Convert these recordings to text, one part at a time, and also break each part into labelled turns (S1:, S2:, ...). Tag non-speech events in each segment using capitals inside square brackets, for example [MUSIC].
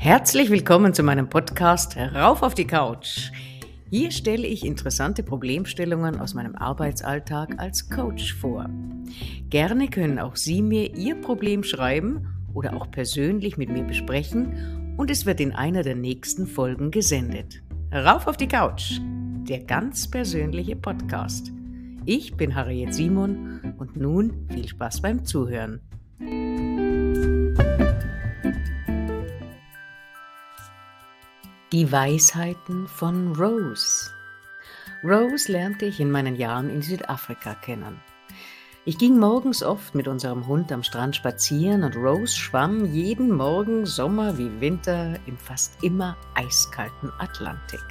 S1: Herzlich willkommen zu meinem Podcast Rauf auf die Couch. Hier stelle ich interessante Problemstellungen aus meinem Arbeitsalltag als Coach vor. Gerne können auch Sie mir Ihr Problem schreiben oder auch persönlich mit mir besprechen und es wird in einer der nächsten Folgen gesendet. Rauf auf die Couch, der ganz persönliche Podcast. Ich bin Harriet Simon und nun viel Spaß beim Zuhören. Die Weisheiten von Rose. Rose lernte ich in meinen Jahren in Südafrika kennen. Ich ging morgens oft mit unserem Hund am Strand spazieren und Rose schwamm jeden Morgen, Sommer wie Winter, im fast immer eiskalten Atlantik.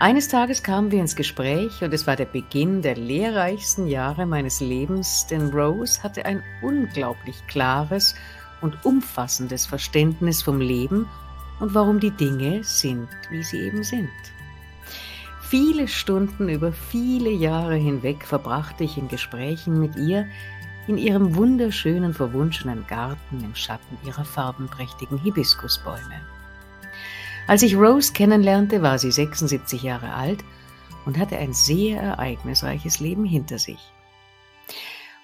S1: Eines Tages kamen wir ins Gespräch und es war der Beginn der lehrreichsten Jahre meines Lebens, denn Rose hatte ein unglaublich klares und umfassendes Verständnis vom Leben und warum die Dinge sind, wie sie eben sind. Viele Stunden über viele Jahre hinweg verbrachte ich in Gesprächen mit ihr in ihrem wunderschönen, verwunschenen Garten im Schatten ihrer farbenprächtigen Hibiskusbäume. Als ich Rose kennenlernte, war sie 76 Jahre alt und hatte ein sehr ereignisreiches Leben hinter sich.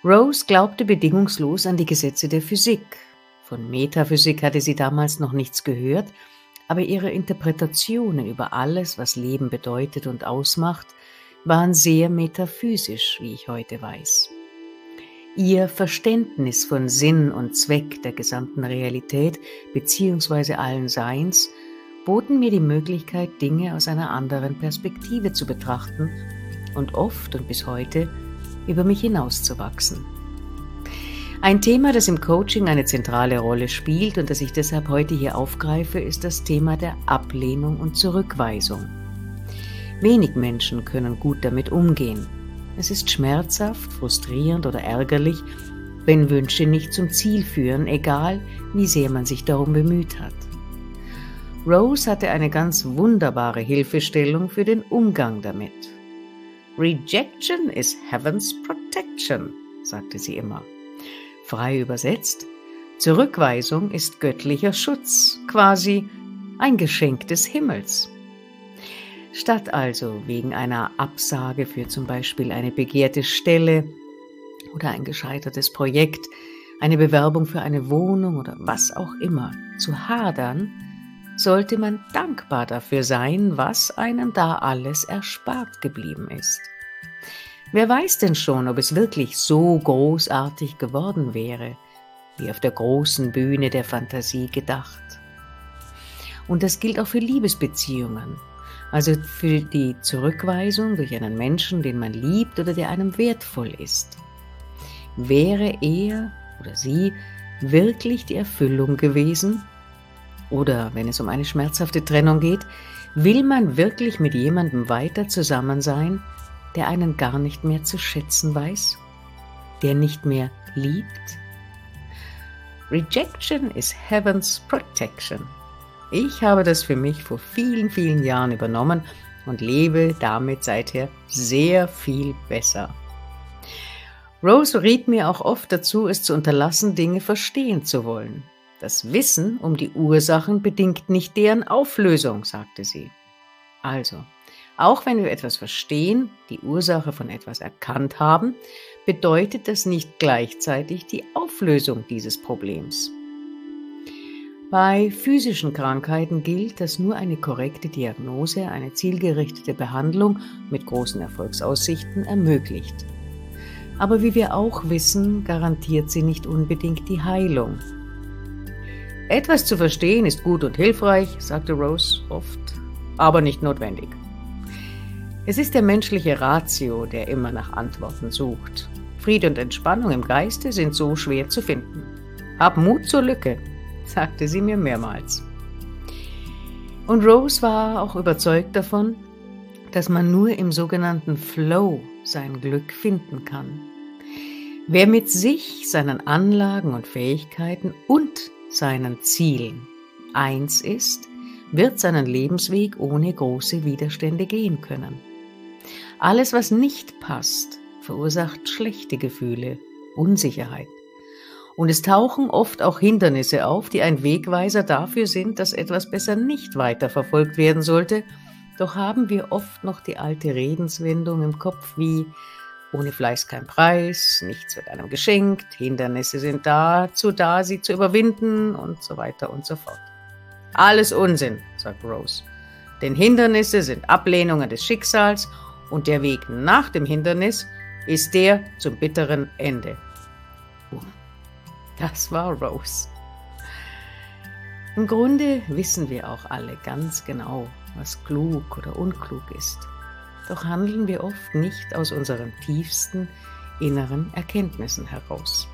S1: Rose glaubte bedingungslos an die Gesetze der Physik von Metaphysik hatte sie damals noch nichts gehört, aber ihre Interpretationen über alles, was Leben bedeutet und ausmacht, waren sehr metaphysisch, wie ich heute weiß. Ihr Verständnis von Sinn und Zweck der gesamten Realität bzw. allen Seins boten mir die Möglichkeit, Dinge aus einer anderen Perspektive zu betrachten und oft und bis heute über mich hinauszuwachsen. Ein Thema, das im Coaching eine zentrale Rolle spielt und das ich deshalb heute hier aufgreife, ist das Thema der Ablehnung und Zurückweisung. Wenig Menschen können gut damit umgehen. Es ist schmerzhaft, frustrierend oder ärgerlich, wenn Wünsche nicht zum Ziel führen, egal wie sehr man sich darum bemüht hat. Rose hatte eine ganz wunderbare Hilfestellung für den Umgang damit. Rejection is heaven's protection, sagte sie immer. Frei übersetzt, Zurückweisung ist göttlicher Schutz, quasi ein Geschenk des Himmels. Statt also wegen einer Absage für zum Beispiel eine begehrte Stelle oder ein gescheitertes Projekt, eine Bewerbung für eine Wohnung oder was auch immer zu hadern, sollte man dankbar dafür sein, was einem da alles erspart geblieben ist. Wer weiß denn schon, ob es wirklich so großartig geworden wäre, wie auf der großen Bühne der Fantasie gedacht. Und das gilt auch für Liebesbeziehungen, also für die Zurückweisung durch einen Menschen, den man liebt oder der einem wertvoll ist. Wäre er oder sie wirklich die Erfüllung gewesen? Oder wenn es um eine schmerzhafte Trennung geht, will man wirklich mit jemandem weiter zusammen sein, der einen gar nicht mehr zu schätzen weiß, der nicht mehr liebt? Rejection is heaven's protection. Ich habe das für mich vor vielen, vielen Jahren übernommen und lebe damit seither sehr viel besser. Rose riet mir auch oft dazu, es zu unterlassen, Dinge verstehen zu wollen. Das Wissen um die Ursachen bedingt nicht deren Auflösung, sagte sie. Also, auch wenn wir etwas verstehen, die Ursache von etwas erkannt haben, bedeutet das nicht gleichzeitig die Auflösung dieses Problems. Bei physischen Krankheiten gilt, dass nur eine korrekte Diagnose eine zielgerichtete Behandlung mit großen Erfolgsaussichten ermöglicht. Aber wie wir auch wissen, garantiert sie nicht unbedingt die Heilung. Etwas zu verstehen ist gut und hilfreich, sagte Rose oft, aber nicht notwendig. Es ist der menschliche Ratio, der immer nach Antworten sucht. Friede und Entspannung im Geiste sind so schwer zu finden. Hab Mut zur Lücke, [LAUGHS] sagte sie mir mehrmals. Und Rose war auch überzeugt davon, dass man nur im sogenannten Flow sein Glück finden kann. Wer mit sich, seinen Anlagen und Fähigkeiten und seinen Zielen eins ist, wird seinen Lebensweg ohne große Widerstände gehen können. Alles, was nicht passt, verursacht schlechte Gefühle, Unsicherheit. Und es tauchen oft auch Hindernisse auf, die ein Wegweiser dafür sind, dass etwas besser nicht weiter verfolgt werden sollte. Doch haben wir oft noch die alte Redenswendung im Kopf wie ohne Fleiß kein Preis, nichts wird einem geschenkt, Hindernisse sind dazu da, sie zu überwinden und so weiter und so fort. Alles Unsinn, sagt Rose. Denn Hindernisse sind Ablehnungen des Schicksals und der Weg nach dem Hindernis ist der zum bitteren Ende. Das war Rose. Im Grunde wissen wir auch alle ganz genau, was klug oder unklug ist. Doch handeln wir oft nicht aus unseren tiefsten inneren Erkenntnissen heraus.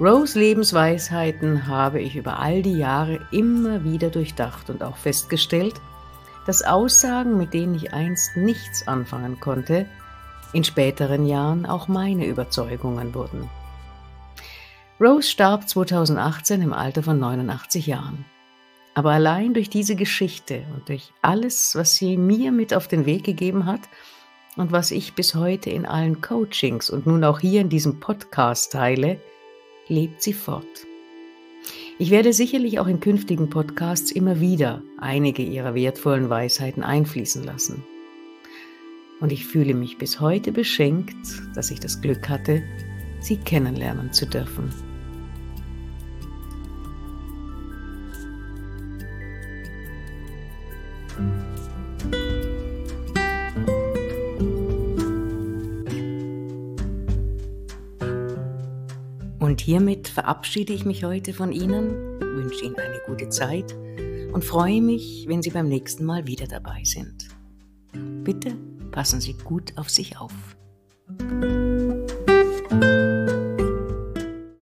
S1: Rose Lebensweisheiten habe ich über all die Jahre immer wieder durchdacht und auch festgestellt, dass Aussagen, mit denen ich einst nichts anfangen konnte, in späteren Jahren auch meine Überzeugungen wurden. Rose starb 2018 im Alter von 89 Jahren. Aber allein durch diese Geschichte und durch alles, was sie mir mit auf den Weg gegeben hat und was ich bis heute in allen Coachings und nun auch hier in diesem Podcast teile, lebt sie fort. Ich werde sicherlich auch in künftigen Podcasts immer wieder einige ihrer wertvollen Weisheiten einfließen lassen. Und ich fühle mich bis heute beschenkt, dass ich das Glück hatte, sie kennenlernen zu dürfen. Hiermit verabschiede ich mich heute von Ihnen, wünsche Ihnen eine gute Zeit und freue mich, wenn Sie beim nächsten Mal wieder dabei sind. Bitte passen Sie gut auf sich auf.